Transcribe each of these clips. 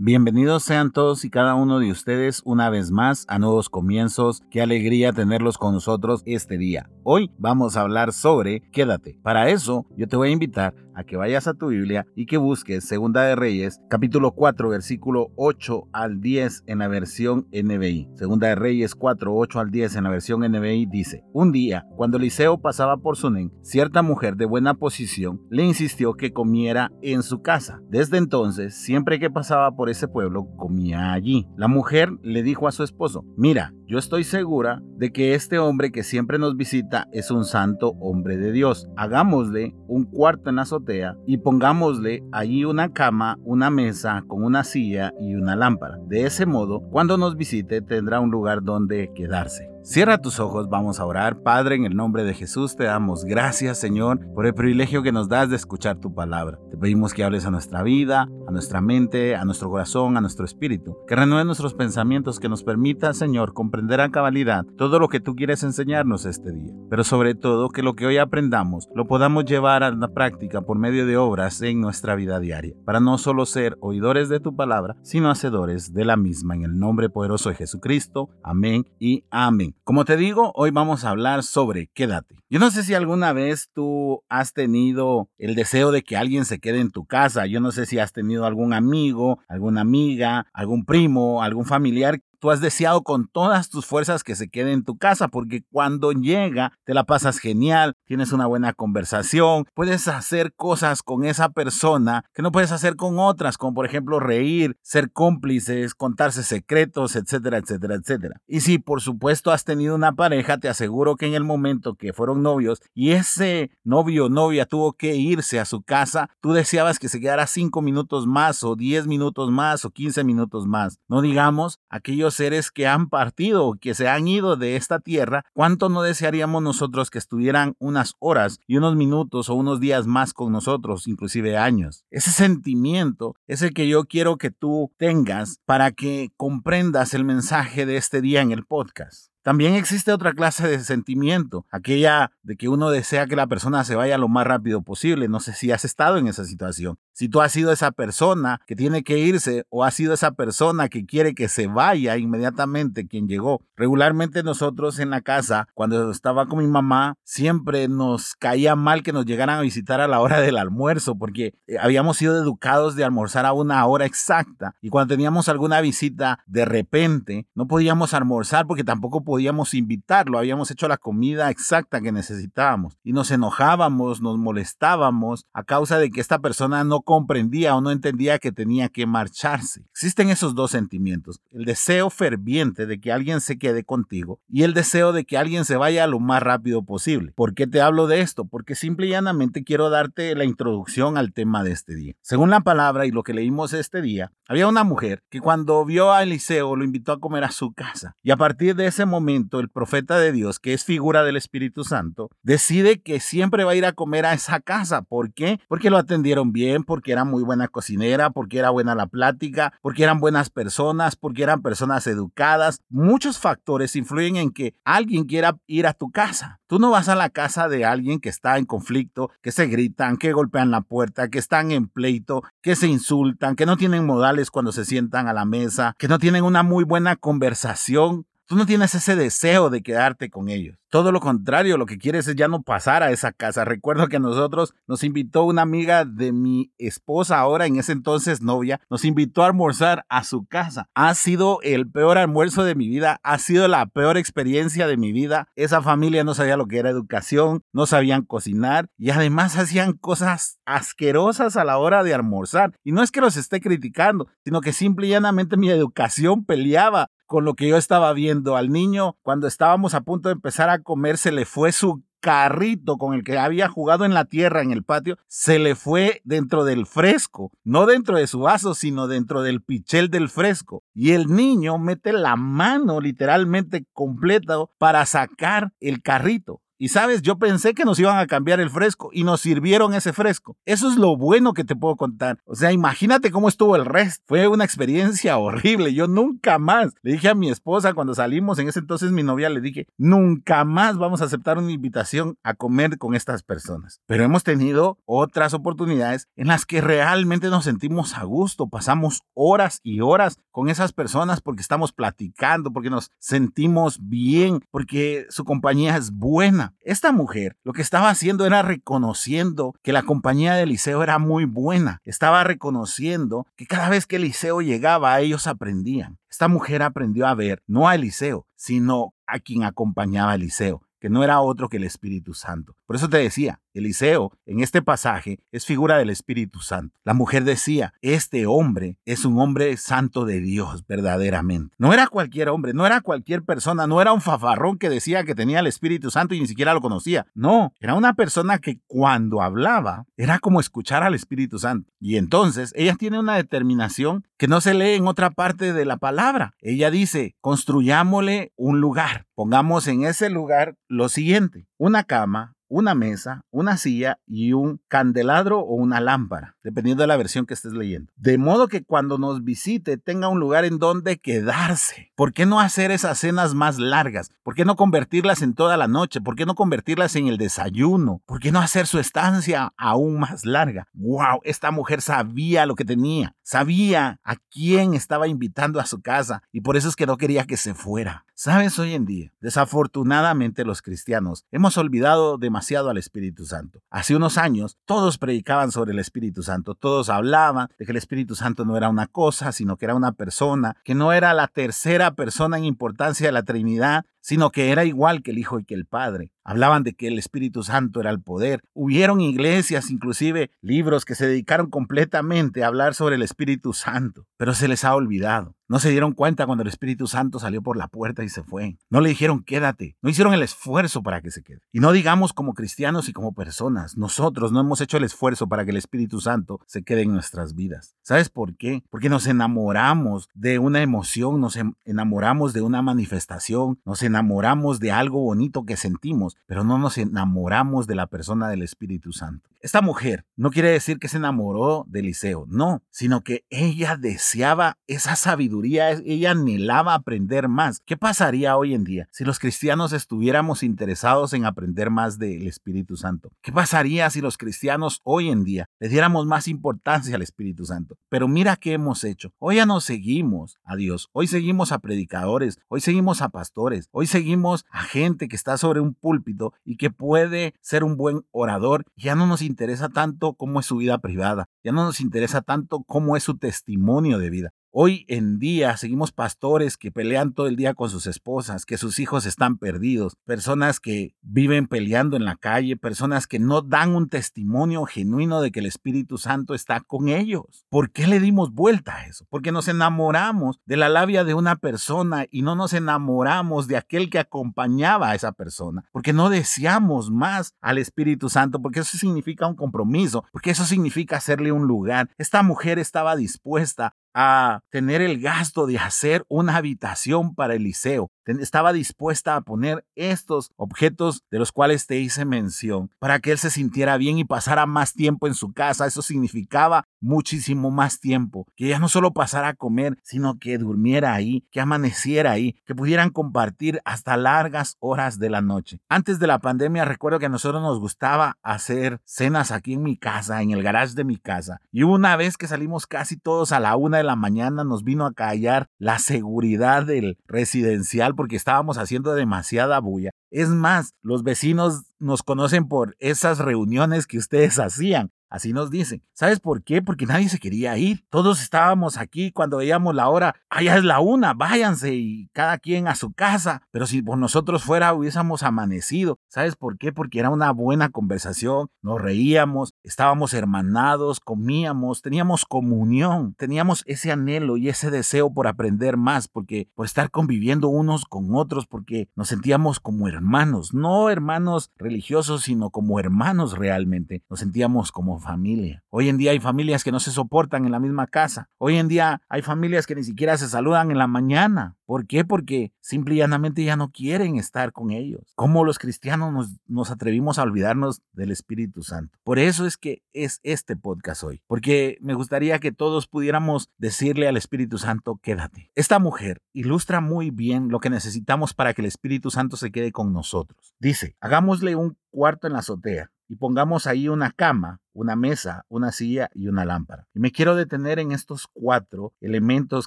Bienvenidos sean todos y cada uno de ustedes una vez más a Nuevos Comienzos. Qué alegría tenerlos con nosotros este día. Hoy vamos a hablar sobre Quédate. Para eso yo te voy a invitar a que vayas a tu Biblia y que busques Segunda de Reyes, capítulo 4, versículo 8 al 10 en la versión NBI. Segunda de Reyes 4, 8 al 10 en la versión NBI dice, Un día, cuando Eliseo pasaba por Sunen, cierta mujer de buena posición le insistió que comiera en su casa. Desde entonces, siempre que pasaba por ese pueblo, comía allí. La mujer le dijo a su esposo, mira, yo estoy segura de que este hombre que siempre nos visita es un santo hombre de Dios. Hagámosle un cuarto en la azotea y pongámosle allí una cama, una mesa con una silla y una lámpara. De ese modo, cuando nos visite tendrá un lugar donde quedarse. Cierra tus ojos, vamos a orar. Padre, en el nombre de Jesús te damos gracias, Señor, por el privilegio que nos das de escuchar tu palabra. Te pedimos que hables a nuestra vida, a nuestra mente, a nuestro corazón, a nuestro espíritu, que renueve nuestros pensamientos, que nos permita, Señor, comprender a cabalidad todo lo que tú quieres enseñarnos este día. Pero sobre todo, que lo que hoy aprendamos lo podamos llevar a la práctica por medio de obras en nuestra vida diaria, para no solo ser oidores de tu palabra, sino hacedores de la misma. En el nombre poderoso de Jesucristo. Amén y amén. Como te digo, hoy vamos a hablar sobre quédate. Yo no sé si alguna vez tú has tenido el deseo de que alguien se quede en tu casa. Yo no sé si has tenido algún amigo, alguna amiga, algún primo, algún familiar tú has deseado con todas tus fuerzas que se quede en tu casa, porque cuando llega te la pasas genial, tienes una buena conversación, puedes hacer cosas con esa persona que no puedes hacer con otras, como por ejemplo reír, ser cómplices, contarse secretos, etcétera, etcétera, etcétera. Y si por supuesto has tenido una pareja, te aseguro que en el momento que fueron novios y ese novio o novia tuvo que irse a su casa, tú deseabas que se quedara cinco minutos más o diez minutos más o quince minutos más. No digamos aquellos seres que han partido, que se han ido de esta tierra, ¿cuánto no desearíamos nosotros que estuvieran unas horas y unos minutos o unos días más con nosotros, inclusive años? Ese sentimiento es el que yo quiero que tú tengas para que comprendas el mensaje de este día en el podcast. También existe otra clase de sentimiento, aquella de que uno desea que la persona se vaya lo más rápido posible. No sé si has estado en esa situación. Si tú has sido esa persona que tiene que irse o has sido esa persona que quiere que se vaya inmediatamente quien llegó. Regularmente nosotros en la casa, cuando estaba con mi mamá, siempre nos caía mal que nos llegaran a visitar a la hora del almuerzo porque eh, habíamos sido educados de almorzar a una hora exacta y cuando teníamos alguna visita de repente no podíamos almorzar porque tampoco podíamos invitarlo, habíamos hecho la comida exacta que necesitábamos y nos enojábamos, nos molestábamos a causa de que esta persona no comprendía o no entendía que tenía que marcharse. Existen esos dos sentimientos, el deseo ferviente de que alguien se quede contigo y el deseo de que alguien se vaya lo más rápido posible. ¿Por qué te hablo de esto? Porque simple y llanamente quiero darte la introducción al tema de este día. Según la palabra y lo que leímos este día, había una mujer que cuando vio a Eliseo lo invitó a comer a su casa y a partir de ese momento el profeta de Dios, que es figura del Espíritu Santo, decide que siempre va a ir a comer a esa casa. ¿Por qué? Porque lo atendieron bien, porque era muy buena cocinera, porque era buena la plática, porque eran buenas personas, porque eran personas educadas. Muchos factores influyen en que alguien quiera ir a tu casa. Tú no vas a la casa de alguien que está en conflicto, que se gritan, que golpean la puerta, que están en pleito, que se insultan, que no tienen modales cuando se sientan a la mesa, que no tienen una muy buena conversación. Tú no tienes ese deseo de quedarte con ellos. Todo lo contrario, lo que quieres es ya no pasar a esa casa. Recuerdo que a nosotros nos invitó una amiga de mi esposa, ahora en ese entonces novia, nos invitó a almorzar a su casa. Ha sido el peor almuerzo de mi vida, ha sido la peor experiencia de mi vida. Esa familia no sabía lo que era educación, no sabían cocinar y además hacían cosas asquerosas a la hora de almorzar. Y no es que los esté criticando, sino que simple y llanamente mi educación peleaba con lo que yo estaba viendo. Al niño, cuando estábamos a punto de empezar a comer, se le fue su carrito con el que había jugado en la tierra en el patio, se le fue dentro del fresco, no dentro de su vaso, sino dentro del pichel del fresco. Y el niño mete la mano literalmente completa para sacar el carrito. Y sabes, yo pensé que nos iban a cambiar el fresco y nos sirvieron ese fresco. Eso es lo bueno que te puedo contar. O sea, imagínate cómo estuvo el resto. Fue una experiencia horrible. Yo nunca más le dije a mi esposa cuando salimos, en ese entonces mi novia le dije, nunca más vamos a aceptar una invitación a comer con estas personas. Pero hemos tenido otras oportunidades en las que realmente nos sentimos a gusto. Pasamos horas y horas con esas personas porque estamos platicando, porque nos sentimos bien, porque su compañía es buena. Esta mujer lo que estaba haciendo era reconociendo que la compañía de Eliseo era muy buena. Estaba reconociendo que cada vez que Eliseo llegaba, ellos aprendían. Esta mujer aprendió a ver no a Eliseo, sino a quien acompañaba a Eliseo que no era otro que el Espíritu Santo. Por eso te decía, Eliseo en este pasaje es figura del Espíritu Santo. La mujer decía, este hombre es un hombre santo de Dios verdaderamente. No era cualquier hombre, no era cualquier persona, no era un fafarrón que decía que tenía el Espíritu Santo y ni siquiera lo conocía. No, era una persona que cuando hablaba era como escuchar al Espíritu Santo. Y entonces ella tiene una determinación que no se lee en otra parte de la palabra. Ella dice, construyámosle un lugar. Pongamos en ese lugar lo siguiente, una cama, una mesa, una silla y un candelabro o una lámpara, dependiendo de la versión que estés leyendo. De modo que cuando nos visite tenga un lugar en donde quedarse. ¿Por qué no hacer esas cenas más largas? ¿Por qué no convertirlas en toda la noche? ¿Por qué no convertirlas en el desayuno? ¿Por qué no hacer su estancia aún más larga? ¡Wow! Esta mujer sabía lo que tenía, sabía a quién estaba invitando a su casa y por eso es que no quería que se fuera. Sabes, hoy en día, desafortunadamente los cristianos hemos olvidado demasiado al Espíritu Santo. Hace unos años todos predicaban sobre el Espíritu Santo, todos hablaban de que el Espíritu Santo no era una cosa, sino que era una persona, que no era la tercera persona en importancia de la Trinidad, sino que era igual que el Hijo y que el Padre. Hablaban de que el Espíritu Santo era el poder. Hubieron iglesias, inclusive libros que se dedicaron completamente a hablar sobre el Espíritu Santo, pero se les ha olvidado. No se dieron cuenta cuando el Espíritu Santo salió por la puerta y se fue. No le dijeron quédate. No hicieron el esfuerzo para que se quede. Y no digamos como cristianos y como personas. Nosotros no hemos hecho el esfuerzo para que el Espíritu Santo se quede en nuestras vidas. ¿Sabes por qué? Porque nos enamoramos de una emoción, nos enamoramos de una manifestación, nos enamoramos de algo bonito que sentimos, pero no nos enamoramos de la persona del Espíritu Santo. Esta mujer no quiere decir que se enamoró de Eliseo, no, sino que ella deseaba esa sabiduría, ella anhelaba aprender más. ¿Qué pasaría hoy en día si los cristianos estuviéramos interesados en aprender más del Espíritu Santo? ¿Qué pasaría si los cristianos hoy en día le diéramos más importancia al Espíritu Santo? Pero mira qué hemos hecho. Hoy ya no seguimos a Dios, hoy seguimos a predicadores, hoy seguimos a pastores, hoy seguimos a gente que está sobre un púlpito y que puede ser un buen orador. Ya no nos interesa tanto cómo es su vida privada, ya no nos interesa tanto cómo es su testimonio de vida. Hoy en día seguimos pastores que pelean todo el día con sus esposas, que sus hijos están perdidos, personas que viven peleando en la calle, personas que no dan un testimonio genuino de que el Espíritu Santo está con ellos. ¿Por qué le dimos vuelta a eso? Porque nos enamoramos de la labia de una persona y no nos enamoramos de aquel que acompañaba a esa persona, porque no deseamos más al Espíritu Santo, porque eso significa un compromiso, porque eso significa hacerle un lugar. Esta mujer estaba dispuesta a tener el gasto de hacer una habitación para Eliseo. Estaba dispuesta a poner estos objetos de los cuales te hice mención para que él se sintiera bien y pasara más tiempo en su casa. Eso significaba muchísimo más tiempo. Que ya no solo pasara a comer, sino que durmiera ahí, que amaneciera ahí, que pudieran compartir hasta largas horas de la noche. Antes de la pandemia recuerdo que a nosotros nos gustaba hacer cenas aquí en mi casa, en el garage de mi casa. Y una vez que salimos casi todos a la una de la mañana nos vino a callar la seguridad del residencial porque estábamos haciendo demasiada bulla. Es más, los vecinos nos conocen por esas reuniones que ustedes hacían. Así nos dicen. ¿Sabes por qué? Porque nadie se quería ir. Todos estábamos aquí cuando veíamos la hora. Allá es la una, váyanse y cada quien a su casa. Pero si por nosotros fuera hubiésemos amanecido. ¿Sabes por qué? Porque era una buena conversación. Nos reíamos, estábamos hermanados, comíamos, teníamos comunión, teníamos ese anhelo y ese deseo por aprender más, porque por estar conviviendo unos con otros, porque nos sentíamos como hermanos, no hermanos religiosos, sino como hermanos realmente, nos sentíamos como familia. Hoy en día hay familias que no se soportan en la misma casa, hoy en día hay familias que ni siquiera se saludan en la mañana. ¿Por qué? Porque simple y llanamente ya no quieren estar con ellos. ¿Cómo los cristianos nos, nos atrevimos a olvidarnos del Espíritu Santo? Por eso es que es este podcast hoy, porque me gustaría que todos pudiéramos decirle al Espíritu Santo, quédate. Esta mujer ilustra muy bien lo que necesitamos para que el Espíritu Santo se quede con nosotros. Dice, hagámosle un cuarto en la azotea y pongamos ahí una cama, una mesa, una silla y una lámpara. Y me quiero detener en estos cuatro elementos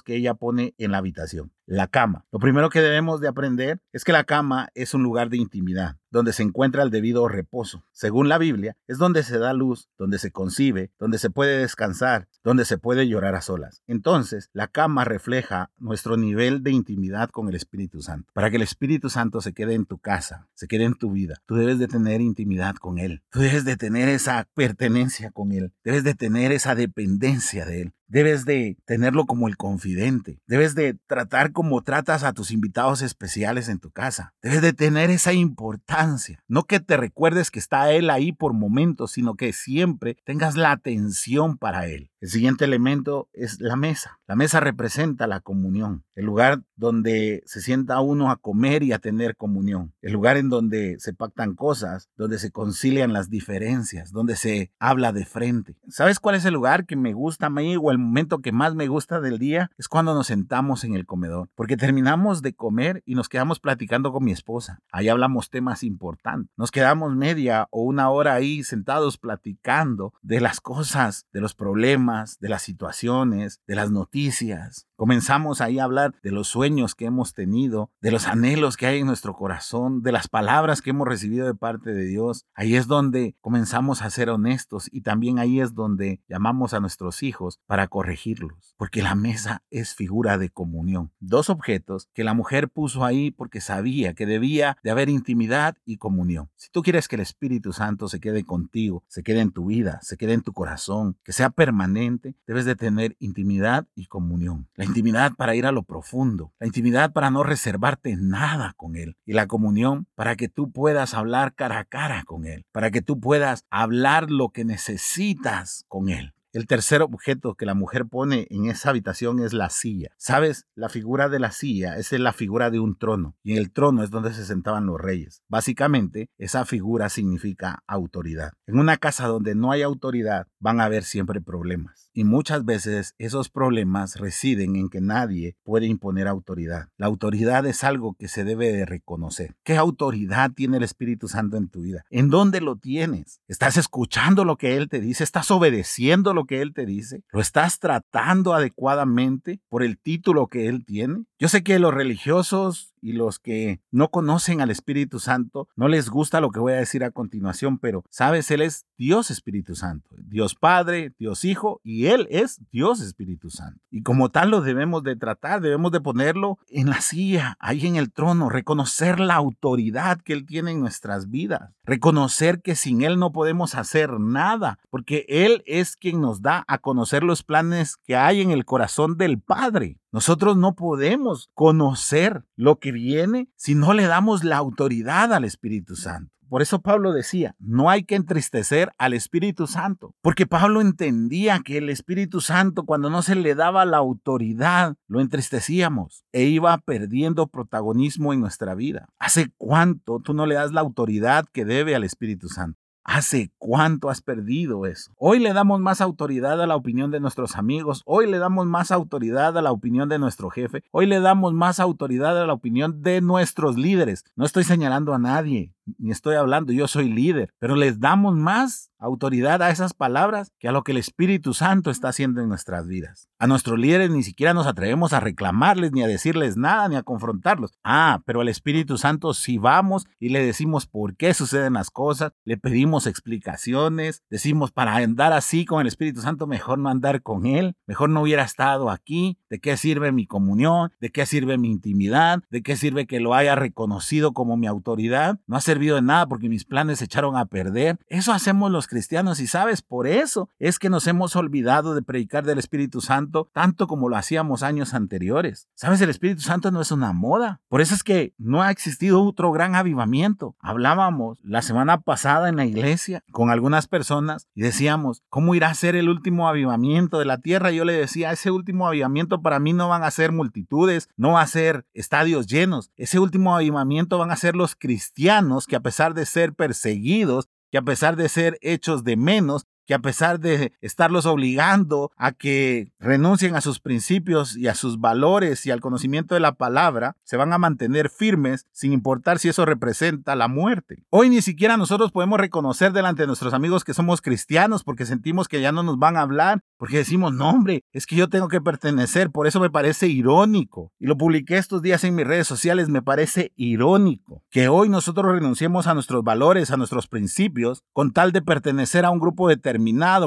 que ella pone en la habitación. La cama. Lo primero que debemos de aprender es que la cama es un lugar de intimidad, donde se encuentra el debido reposo. Según la Biblia, es donde se da luz, donde se concibe, donde se puede descansar, donde se puede llorar a solas. Entonces, la cama refleja nuestro nivel de intimidad con el Espíritu Santo. Para que el Espíritu Santo se quede en tu casa, se quede en tu vida, tú debes de tener intimidad con Él. Tú debes de tener esa pertenencia con Él. Debes de tener esa dependencia de Él. Debes de tenerlo como el confidente. Debes de tratar como tratas a tus invitados especiales en tu casa. Debes de tener esa importancia. No que te recuerdes que está Él ahí por momentos, sino que siempre tengas la atención para Él. El siguiente elemento es la mesa. La mesa representa la comunión, el lugar donde se sienta uno a comer y a tener comunión, el lugar en donde se pactan cosas, donde se concilian las diferencias, donde se habla de frente. ¿Sabes cuál es el lugar que me gusta a mí o el momento que más me gusta del día? Es cuando nos sentamos en el comedor, porque terminamos de comer y nos quedamos platicando con mi esposa. Ahí hablamos temas importantes. Nos quedamos media o una hora ahí sentados platicando de las cosas, de los problemas de las situaciones, de las noticias. Comenzamos ahí a hablar de los sueños que hemos tenido, de los anhelos que hay en nuestro corazón, de las palabras que hemos recibido de parte de Dios. Ahí es donde comenzamos a ser honestos y también ahí es donde llamamos a nuestros hijos para corregirlos, porque la mesa es figura de comunión. Dos objetos que la mujer puso ahí porque sabía que debía de haber intimidad y comunión. Si tú quieres que el Espíritu Santo se quede contigo, se quede en tu vida, se quede en tu corazón, que sea permanente, debes de tener intimidad y comunión. La intimidad para ir a lo profundo, la intimidad para no reservarte nada con Él y la comunión para que tú puedas hablar cara a cara con Él, para que tú puedas hablar lo que necesitas con Él. El tercer objeto que la mujer pone en esa habitación es la silla. ¿Sabes? La figura de la silla es la figura de un trono y en el trono es donde se sentaban los reyes. Básicamente, esa figura significa autoridad. En una casa donde no hay autoridad van a haber siempre problemas y muchas veces esos problemas residen en que nadie puede imponer autoridad. La autoridad es algo que se debe de reconocer. ¿Qué autoridad tiene el Espíritu Santo en tu vida? ¿En dónde lo tienes? ¿Estás escuchando lo que Él te dice? ¿Estás obedeciendo lo que Él te dice? ¿Lo estás tratando adecuadamente por el título que Él tiene? Yo sé que los religiosos y los que no conocen al Espíritu Santo no les gusta lo que voy a decir a continuación, pero sabes, Él es Dios Espíritu Santo, Dios Padre, Dios Hijo y Él es Dios Espíritu Santo. Y como tal lo debemos de tratar, debemos de ponerlo en la silla, ahí en el trono, reconocer la autoridad que Él tiene en nuestras vidas, reconocer que sin Él no podemos hacer nada, porque Él es quien nos da a conocer los planes que hay en el corazón del Padre. Nosotros no podemos conocer lo que viene si no le damos la autoridad al Espíritu Santo. Por eso Pablo decía, no hay que entristecer al Espíritu Santo, porque Pablo entendía que el Espíritu Santo cuando no se le daba la autoridad, lo entristecíamos e iba perdiendo protagonismo en nuestra vida. ¿Hace cuánto tú no le das la autoridad que debe al Espíritu Santo? ¿Hace cuánto has perdido eso? Hoy le damos más autoridad a la opinión de nuestros amigos, hoy le damos más autoridad a la opinión de nuestro jefe, hoy le damos más autoridad a la opinión de nuestros líderes. No estoy señalando a nadie, ni estoy hablando, yo soy líder, pero les damos más autoridad a esas palabras que a lo que el Espíritu Santo está haciendo en nuestras vidas. A nuestros líderes ni siquiera nos atrevemos a reclamarles, ni a decirles nada, ni a confrontarlos. Ah, pero al Espíritu Santo si vamos y le decimos por qué suceden las cosas, le pedimos explicaciones, decimos para andar así con el Espíritu Santo, mejor no andar con Él, mejor no hubiera estado aquí, de qué sirve mi comunión, de qué sirve mi intimidad, de qué sirve que lo haya reconocido como mi autoridad, no hace servido de nada porque mis planes se echaron a perder. Eso hacemos los cristianos y sabes, por eso es que nos hemos olvidado de predicar del Espíritu Santo tanto como lo hacíamos años anteriores. Sabes, el Espíritu Santo no es una moda. Por eso es que no ha existido otro gran avivamiento. Hablábamos la semana pasada en la iglesia con algunas personas y decíamos, ¿cómo irá a ser el último avivamiento de la tierra? Yo le decía, ese último avivamiento para mí no van a ser multitudes, no va a ser estadios llenos. Ese último avivamiento van a ser los cristianos que a pesar de ser perseguidos, que a pesar de ser hechos de menos, que a pesar de estarlos obligando a que renuncien a sus principios y a sus valores y al conocimiento de la palabra, se van a mantener firmes sin importar si eso representa la muerte. Hoy ni siquiera nosotros podemos reconocer delante de nuestros amigos que somos cristianos porque sentimos que ya no nos van a hablar, porque decimos, no hombre, es que yo tengo que pertenecer, por eso me parece irónico. Y lo publiqué estos días en mis redes sociales, me parece irónico que hoy nosotros renunciemos a nuestros valores, a nuestros principios, con tal de pertenecer a un grupo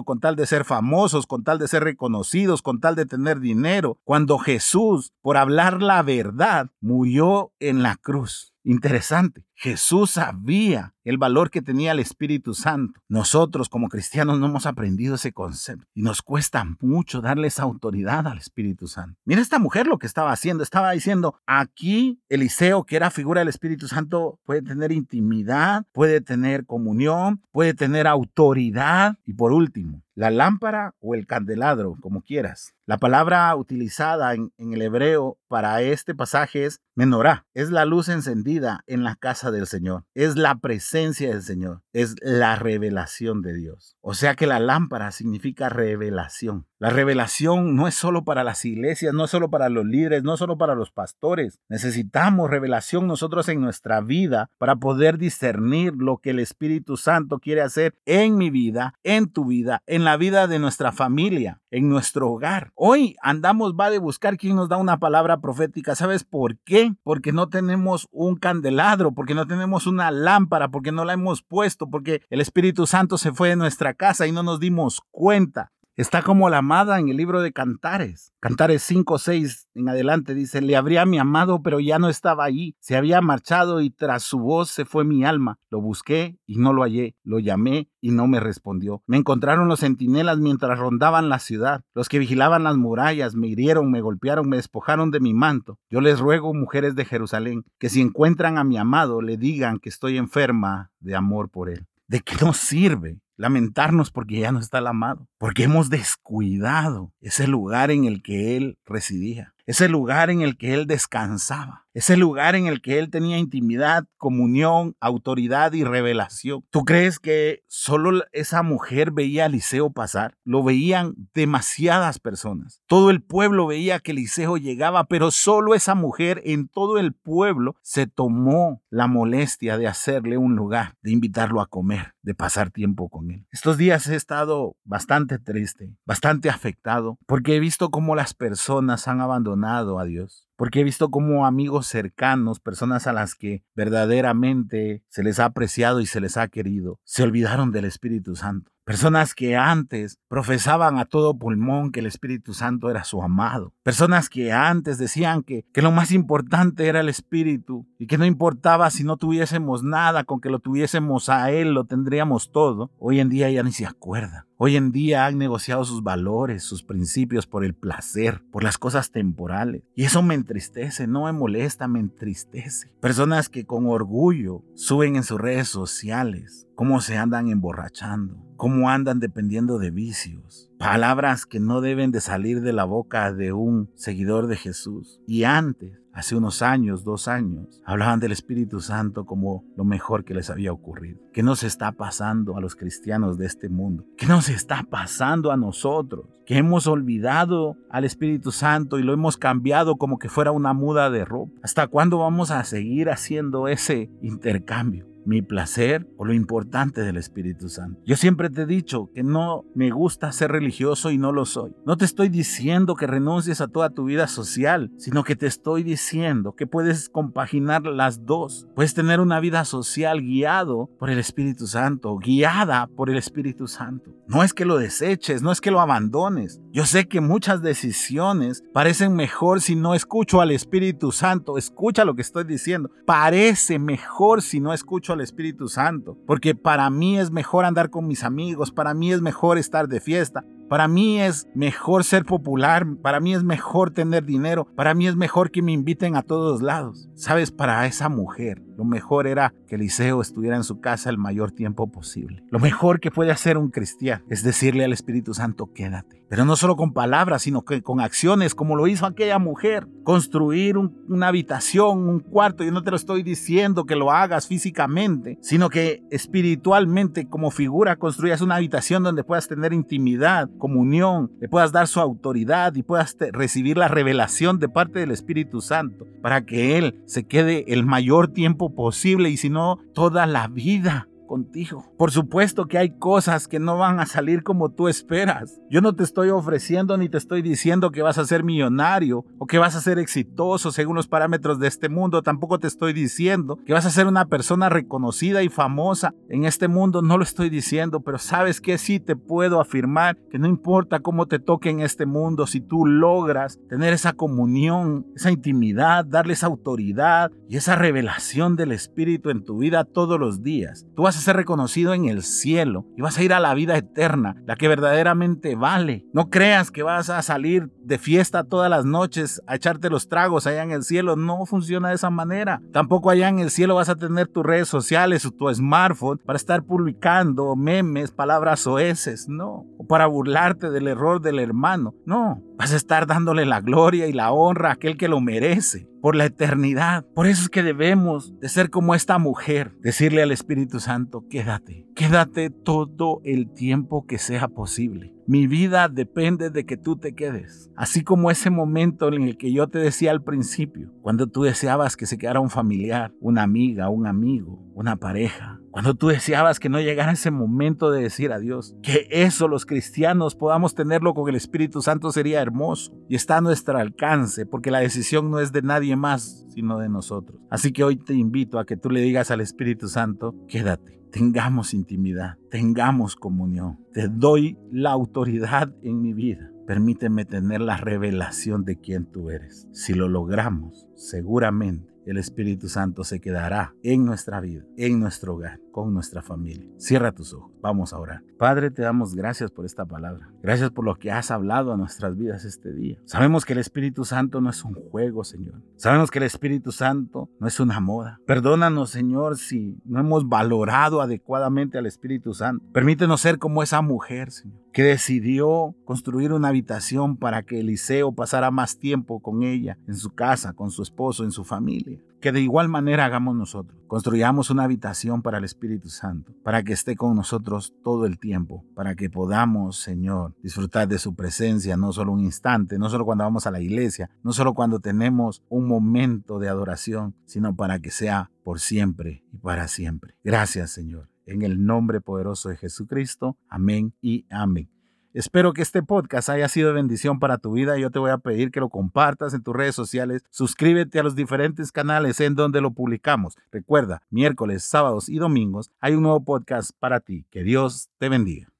con tal de ser famosos, con tal de ser reconocidos, con tal de tener dinero, cuando Jesús, por hablar la verdad, murió en la cruz. Interesante. Jesús sabía el valor que tenía el Espíritu Santo. Nosotros como cristianos no hemos aprendido ese concepto y nos cuesta mucho darle esa autoridad al Espíritu Santo. Mira esta mujer lo que estaba haciendo. Estaba diciendo, aquí Eliseo, que era figura del Espíritu Santo, puede tener intimidad, puede tener comunión, puede tener autoridad y por último, la lámpara o el candelabro, como quieras. La palabra utilizada en, en, el hebreo para este pasaje es menorá. Es la luz encendida en la casa del Señor. Es la presencia del Señor. Es la revelación de Dios. O sea que la lámpara significa revelación. La revelación no es solo para las iglesias, no es solo para los líderes, no es solo para los pastores. Necesitamos revelación nosotros en nuestra vida para poder discernir lo que el Espíritu Santo quiere hacer en mi vida, en tu vida, en la vida de nuestra familia, en nuestro hogar. Hoy andamos, va de buscar quien nos da una palabra profética. ¿Sabes por qué? Porque no tenemos un candelabro, porque no tenemos una lámpara, porque no la hemos puesto, porque el Espíritu Santo se fue de nuestra casa y no nos dimos cuenta. Está como la amada en el libro de Cantares. Cantares 5, 6 en adelante dice, le habría mi amado, pero ya no estaba allí. Se había marchado y tras su voz se fue mi alma. Lo busqué y no lo hallé. Lo llamé y no me respondió. Me encontraron los centinelas mientras rondaban la ciudad. Los que vigilaban las murallas me hirieron, me golpearon, me despojaron de mi manto. Yo les ruego, mujeres de Jerusalén, que si encuentran a mi amado, le digan que estoy enferma de amor por él. ¿De qué nos sirve lamentarnos porque ya no está el amado? Porque hemos descuidado ese lugar en el que él residía, ese lugar en el que él descansaba ese lugar en el que él tenía intimidad, comunión, autoridad y revelación. ¿Tú crees que solo esa mujer veía a Eliseo pasar? Lo veían demasiadas personas. Todo el pueblo veía que Eliseo llegaba, pero solo esa mujer en todo el pueblo se tomó la molestia de hacerle un lugar, de invitarlo a comer, de pasar tiempo con él. Estos días he estado bastante triste, bastante afectado, porque he visto cómo las personas han abandonado a Dios porque he visto como amigos cercanos, personas a las que verdaderamente se les ha apreciado y se les ha querido, se olvidaron del Espíritu Santo. Personas que antes profesaban a todo pulmón que el Espíritu Santo era su amado. Personas que antes decían que, que lo más importante era el Espíritu y que no importaba si no tuviésemos nada, con que lo tuviésemos a Él, lo tendríamos todo. Hoy en día ya ni se acuerdan. Hoy en día han negociado sus valores, sus principios por el placer, por las cosas temporales. Y eso me entristece, no me molesta, me entristece. Personas que con orgullo suben en sus redes sociales cómo se andan emborrachando, cómo andan dependiendo de vicios. Palabras que no deben de salir de la boca de un seguidor de Jesús. Y antes hace unos años, dos años, hablaban del Espíritu Santo como lo mejor que les había ocurrido. ¿Qué nos está pasando a los cristianos de este mundo? ¿Qué nos está pasando a nosotros? Que hemos olvidado al Espíritu Santo y lo hemos cambiado como que fuera una muda de ropa. ¿Hasta cuándo vamos a seguir haciendo ese intercambio? Mi placer o lo importante del Espíritu Santo. Yo siempre te he dicho que no me gusta ser religioso y no lo soy. No te estoy diciendo que renuncies a toda tu vida social, sino que te estoy diciendo que puedes compaginar las dos. Puedes tener una vida social guiado por el Espíritu Santo, guiada por el Espíritu Santo. No es que lo deseches, no es que lo abandones. Yo sé que muchas decisiones parecen mejor si no escucho al Espíritu Santo. Escucha lo que estoy diciendo. Parece mejor si no escucho al Espíritu Santo, porque para mí es mejor andar con mis amigos, para mí es mejor estar de fiesta, para mí es mejor ser popular, para mí es mejor tener dinero, para mí es mejor que me inviten a todos lados. Sabes, para esa mujer lo mejor era que Eliseo estuviera en su casa el mayor tiempo posible. Lo mejor que puede hacer un cristiano es decirle al Espíritu Santo, quédate. Pero no solo con palabras, sino que con acciones, como lo hizo aquella mujer. Construir una habitación, un cuarto. Yo no te lo estoy diciendo que lo hagas físicamente, sino que espiritualmente, como figura, construyas una habitación donde puedas tener intimidad, comunión, le puedas dar su autoridad y puedas recibir la revelación de parte del Espíritu Santo para que Él se quede el mayor tiempo posible y si no, toda la vida contigo. Por supuesto que hay cosas que no van a salir como tú esperas. Yo no te estoy ofreciendo ni te estoy diciendo que vas a ser millonario o que vas a ser exitoso según los parámetros de este mundo. Tampoco te estoy diciendo que vas a ser una persona reconocida y famosa en este mundo. No lo estoy diciendo, pero sabes que sí te puedo afirmar que no importa cómo te toque en este mundo, si tú logras tener esa comunión, esa intimidad, darles autoridad y esa revelación del Espíritu en tu vida todos los días, tú vas a ser reconocido en el cielo y vas a ir a la vida eterna, la que verdaderamente vale. No creas que vas a salir de fiesta todas las noches a echarte los tragos allá en el cielo. No funciona de esa manera. Tampoco allá en el cielo vas a tener tus redes sociales o tu smartphone para estar publicando memes, palabras oeces. No. O para burlarte del error del hermano. No. Vas a estar dándole la gloria y la honra a aquel que lo merece por la eternidad. Por eso es que debemos de ser como esta mujer, decirle al Espíritu Santo, quédate, quédate todo el tiempo que sea posible. Mi vida depende de que tú te quedes. Así como ese momento en el que yo te decía al principio, cuando tú deseabas que se quedara un familiar, una amiga, un amigo, una pareja, cuando tú deseabas que no llegara ese momento de decir adiós, que eso los cristianos podamos tenerlo con el Espíritu Santo sería hermoso y está a nuestro alcance, porque la decisión no es de nadie más, sino de nosotros. Así que hoy te invito a que tú le digas al Espíritu Santo, quédate, tengamos intimidad, tengamos comunión, te doy la autoridad en mi vida. Permíteme tener la revelación de quién tú eres. Si lo logramos, seguramente el Espíritu Santo se quedará en nuestra vida, en nuestro hogar, con nuestra familia. Cierra tus ojos, vamos a orar. Padre, te damos gracias por esta palabra. Gracias por lo que has hablado a nuestras vidas este día. Sabemos que el Espíritu Santo no es un juego, Señor. Sabemos que el Espíritu Santo no es una moda. Perdónanos, Señor, si no hemos valorado adecuadamente al Espíritu Santo. Permítenos ser como esa mujer, Señor, que decidió construir una habitación para que Eliseo pasara más tiempo con ella, en su casa, con su esposo, en su familia. Que de igual manera hagamos nosotros. Construyamos una habitación para el Espíritu Santo, para que esté con nosotros todo el tiempo, para que podamos, Señor, disfrutar de su presencia, no solo un instante, no solo cuando vamos a la iglesia, no solo cuando tenemos un momento de adoración, sino para que sea por siempre y para siempre. Gracias, Señor. En el nombre poderoso de Jesucristo. Amén y amén. Espero que este podcast haya sido bendición para tu vida. Yo te voy a pedir que lo compartas en tus redes sociales. Suscríbete a los diferentes canales en donde lo publicamos. Recuerda, miércoles, sábados y domingos hay un nuevo podcast para ti. Que Dios te bendiga.